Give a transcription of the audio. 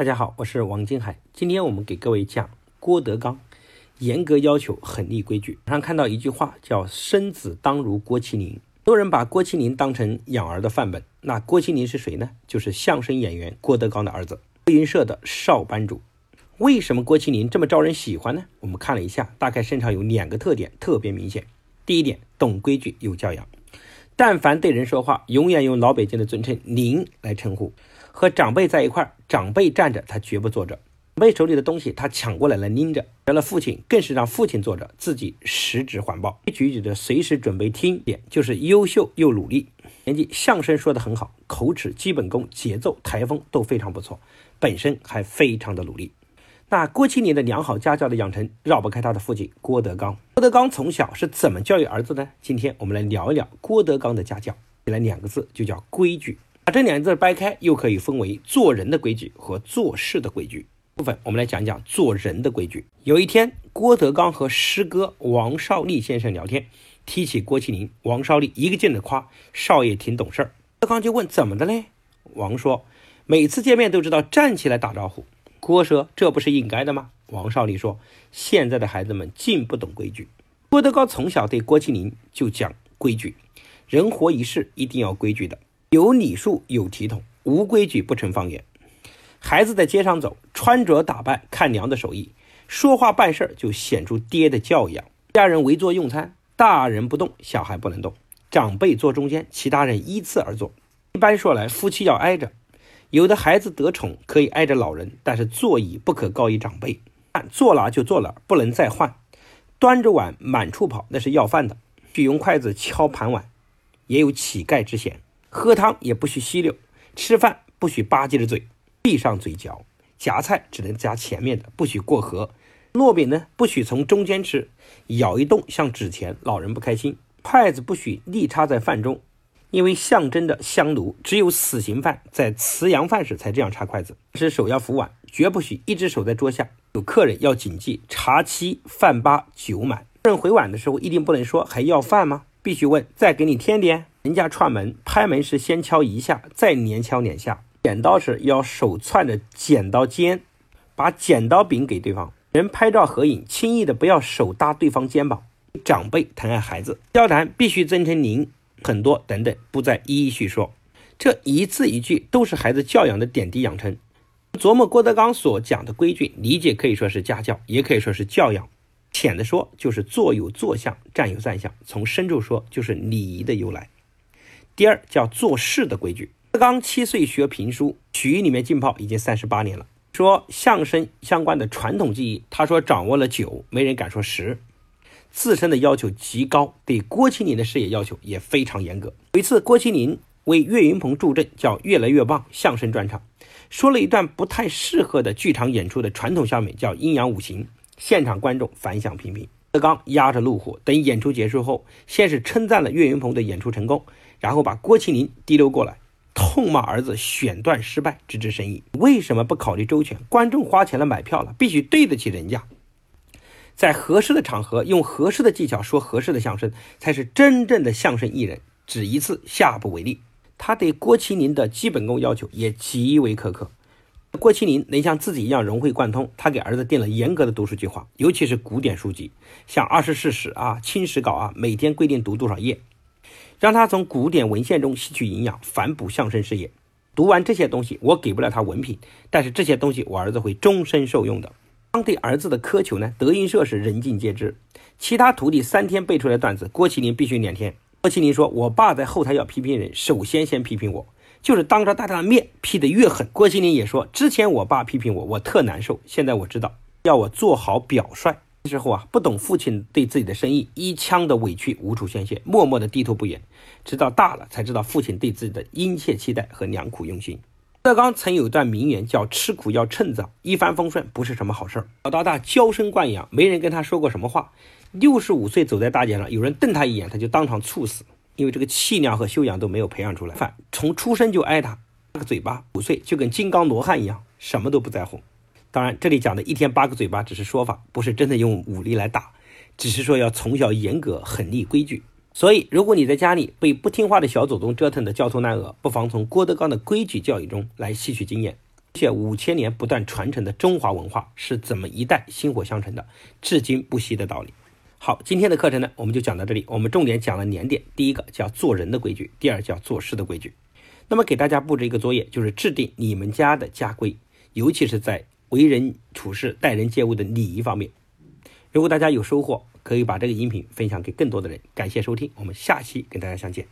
大家好，我是王金海。今天我们给各位讲郭德纲，严格要求，狠立规矩。网上看到一句话叫“生子当如郭麒麟”，多人把郭麒麟当成养儿的范本。那郭麒麟是谁呢？就是相声演员郭德纲的儿子，德云社的少班主。为什么郭麒麟这么招人喜欢呢？我们看了一下，大概身上有两个特点特别明显。第一点，懂规矩，有教养。但凡对人说话，永远用老北京的尊称“您”来称呼。和长辈在一块儿，长辈站着，他绝不坐着；长辈手里的东西，他抢过来了拎着。得了父亲，更是让父亲坐着，自己十指环抱，一举一举的随时准备听。点就是优秀又努力。年纪相声说得很好，口齿、基本功、节奏、台风都非常不错，本身还非常的努力。那郭麒麟的良好家教的养成，绕不开他的父亲郭德纲。郭德纲从小是怎么教育儿子呢？今天我们来聊一聊郭德纲的家教。来两个字，就叫规矩。把这两个字掰开，又可以分为做人的规矩和做事的规矩。部分我们来讲讲做人的规矩。有一天，郭德纲和师哥王少利先生聊天，提起郭麒麟，王少利一个劲的夸少爷挺懂事儿。德纲就问怎么的嘞？王说每次见面都知道站起来打招呼。郭说这不是应该的吗？王少利说现在的孩子们尽不懂规矩。郭德纲从小对郭麒麟就讲规矩，人活一世一定要规矩的。有礼数，有体统，无规矩不成方圆。孩子在街上走，穿着打扮看娘的手艺，说话办事就显出爹的教养。家人围坐用餐，大人不动，小孩不能动，长辈坐中间，其他人依次而坐。一般说来，夫妻要挨着。有的孩子得宠可以挨着老人，但是座椅不可高于长辈。坐哪就坐哪，不能再换。端着碗满处跑，那是要饭的。许用筷子敲盘碗，也有乞丐之嫌。喝汤也不许吸溜，吃饭不许吧唧着嘴，闭上嘴嚼。夹菜只能夹前面的，不许过河。糯饼呢，不许从中间吃，咬一动像纸钱，老人不开心。筷子不许立插在饭中，因为象征着香炉，只有死刑犯在辞阳饭时才这样插筷子。是手要扶碗，绝不许一只手在桌下。有客人要谨记：茶七饭八酒满。客人回碗的时候，一定不能说还要饭吗？必须问：再给你添点。人家串门拍门时，先敲一下，再连敲两下。剪刀时要手攥着剪刀尖，把剪刀柄给对方。人拍照合影，轻易的不要手搭对方肩膀。长辈疼爱孩子，交谈必须尊称您，很多等等，不再一一叙说。这一字一句都是孩子教养的点滴养成。琢磨郭德纲所讲的规矩，理解可以说是家教，也可以说是教养。浅的说就是坐有坐相，站有站相；从深处说就是礼仪的由来。第二叫做事的规矩。刚七岁学评书，曲艺里面浸泡已经三十八年了。说相声相关的传统技艺，他说掌握了九，没人敢说十。自身的要求极高，对郭麒麟的事业要求也非常严格。有一次，郭麒麟为岳云鹏助阵，叫越来越棒相声专场，说了一段不太适合的剧场演出的传统相声，叫阴阳五行。现场观众反响平平。德刚压着怒火，等演出结束后，先是称赞了岳云鹏的演出成功，然后把郭麒麟提溜过来，痛骂儿子选段失败，直指生意为什么不考虑周全？观众花钱了买票了，必须对得起人家，在合适的场合用合适的技巧说合适的相声，才是真正的相声艺人。只一次，下不为例。他对郭麒麟的基本功要求也极为苛刻。郭麒麟能像自己一样融会贯通，他给儿子定了严格的读书计划，尤其是古典书籍，像《二十四史》啊、《清史稿》啊，每天规定读多少页，让他从古典文献中吸取营养，反哺相声事业。读完这些东西，我给不了他文凭，但是这些东西我儿子会终身受用的。当对儿子的苛求呢，德云社是人尽皆知。其他徒弟三天背出来段子，郭麒麟必须两天。郭麒麟说：“我爸在后台要批评人，首先先批评我。”就是当着大家的面批的越狠，郭麒麟也说，之前我爸批评我，我特难受。现在我知道要我做好表率。之后啊，不懂父亲对自己的生意一腔的委屈无处宣泄，默默的低头不言。直到大了才知道父亲对自己的殷切期待和良苦用心。德刚曾有一段名言叫“吃苦要趁早”，一帆风顺不是什么好事儿。老到大娇生惯养，没人跟他说过什么话。六十五岁走在大街上，有人瞪他一眼，他就当场猝死。因为这个气量和修养都没有培养出来，反从出生就挨打，八个嘴巴，五岁就跟金刚罗汉一样，什么都不在乎。当然，这里讲的一天八个嘴巴只是说法，不是真的用武力来打，只是说要从小严格狠立规矩。所以，如果你在家里被不听话的小祖宗折腾的焦头烂额，不妨从郭德纲的规矩教育中来吸取经验。且五千年不断传承的中华文化是怎么一代薪火相承的，至今不息的道理。好，今天的课程呢，我们就讲到这里。我们重点讲了两点，第一个叫做人的规矩，第二叫做事的规矩。那么给大家布置一个作业，就是制定你们家的家规，尤其是在为人处事、待人接物的礼仪方面。如果大家有收获，可以把这个音频分享给更多的人。感谢收听，我们下期跟大家相见。